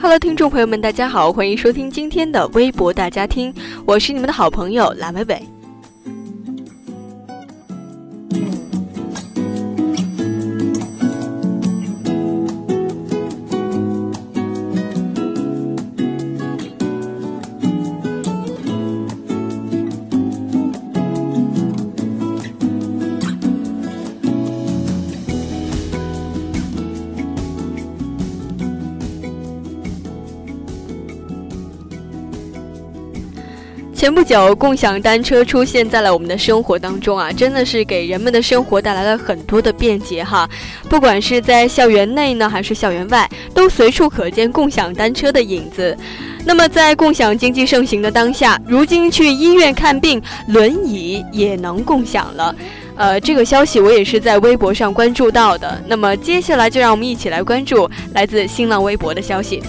Hello，听众朋友们，大家好，欢迎收听今天的微博大家听，我是你们的好朋友蓝伟伟。前不久，共享单车出现在了我们的生活当中啊，真的是给人们的生活带来了很多的便捷哈。不管是在校园内呢，还是校园外，都随处可见共享单车的影子。那么，在共享经济盛行的当下，如今去医院看病，轮椅也能共享了。呃，这个消息我也是在微博上关注到的。那么，接下来就让我们一起来关注来自新浪微博的消息。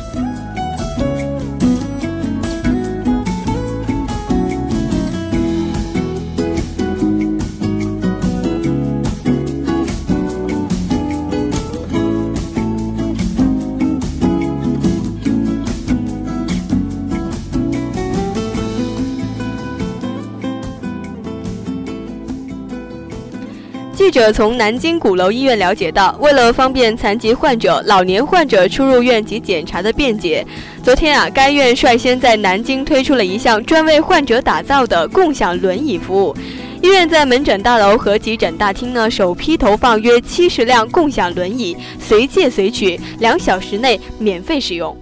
记者从南京鼓楼医院了解到，为了方便残疾患者、老年患者出入院及检查的便捷，昨天啊，该院率先在南京推出了一项专为患者打造的共享轮椅服务。医院在门诊大楼和急诊大厅呢，首批投放约七十辆共享轮椅，随借随取，两小时内免费使用。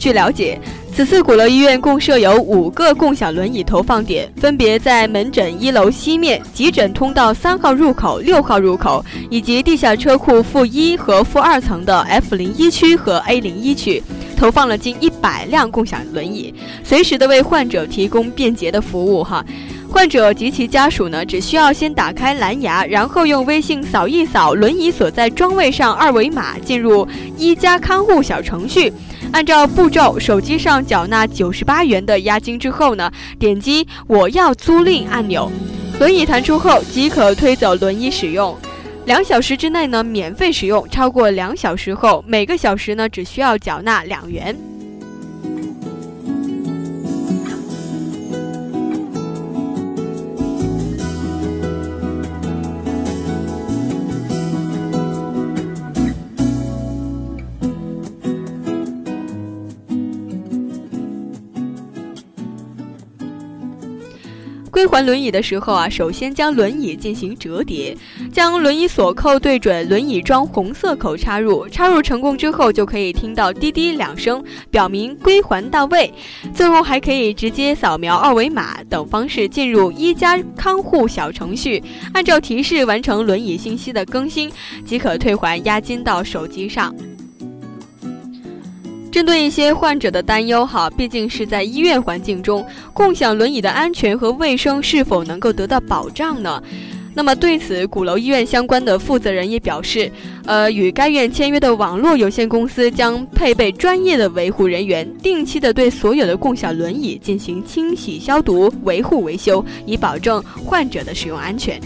据了解，此次鼓楼医院共设有五个共享轮椅投放点，分别在门诊一楼西面、急诊通道三号入口、六号入口，以及地下车库负一和负二层的 F 零一区和 A 零一区，投放了近一百辆共享轮椅，随时的为患者提供便捷的服务。哈，患者及其家属呢，只需要先打开蓝牙，然后用微信扫一扫轮椅所在桩位上二维码，进入一家看护小程序。按照步骤，手机上缴纳九十八元的押金之后呢，点击“我要租赁”按钮，轮椅弹出后即可推走轮椅使用。两小时之内呢，免费使用；超过两小时后，每个小时呢只需要缴纳两元。归还轮椅的时候啊，首先将轮椅进行折叠，将轮椅锁扣对准轮椅装红色口插入，插入成功之后，就可以听到滴滴两声，表明归还到位。最后还可以直接扫描二维码等方式进入一加看护小程序，按照提示完成轮椅信息的更新，即可退还押金到手机上。针对一些患者的担忧，哈，毕竟是在医院环境中，共享轮椅的安全和卫生是否能够得到保障呢？那么对此，鼓楼医院相关的负责人也表示，呃，与该院签约的网络有限公司将配备专业的维护人员，定期的对所有的共享轮椅进行清洗、消毒、维护、维修，以保证患者的使用安全。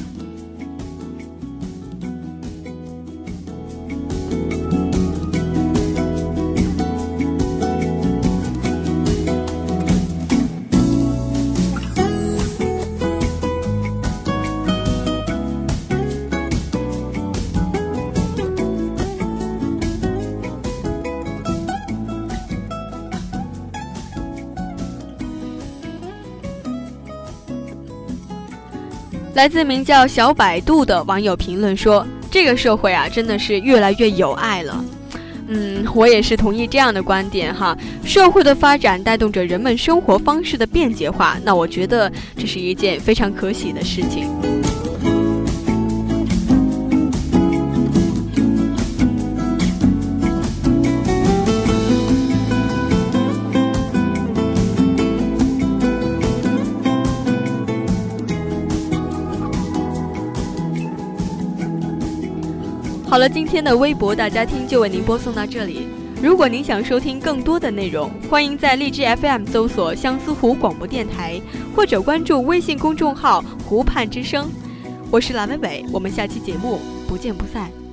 来自名叫小百度的网友评论说：“这个社会啊，真的是越来越有爱了。”嗯，我也是同意这样的观点哈。社会的发展带动着人们生活方式的便捷化，那我觉得这是一件非常可喜的事情。好了，今天的微博大家听就为您播送到这里。如果您想收听更多的内容，欢迎在荔枝 FM 搜索相思湖广播电台，或者关注微信公众号“湖畔之声”。我是蓝伟伟，我们下期节目不见不散。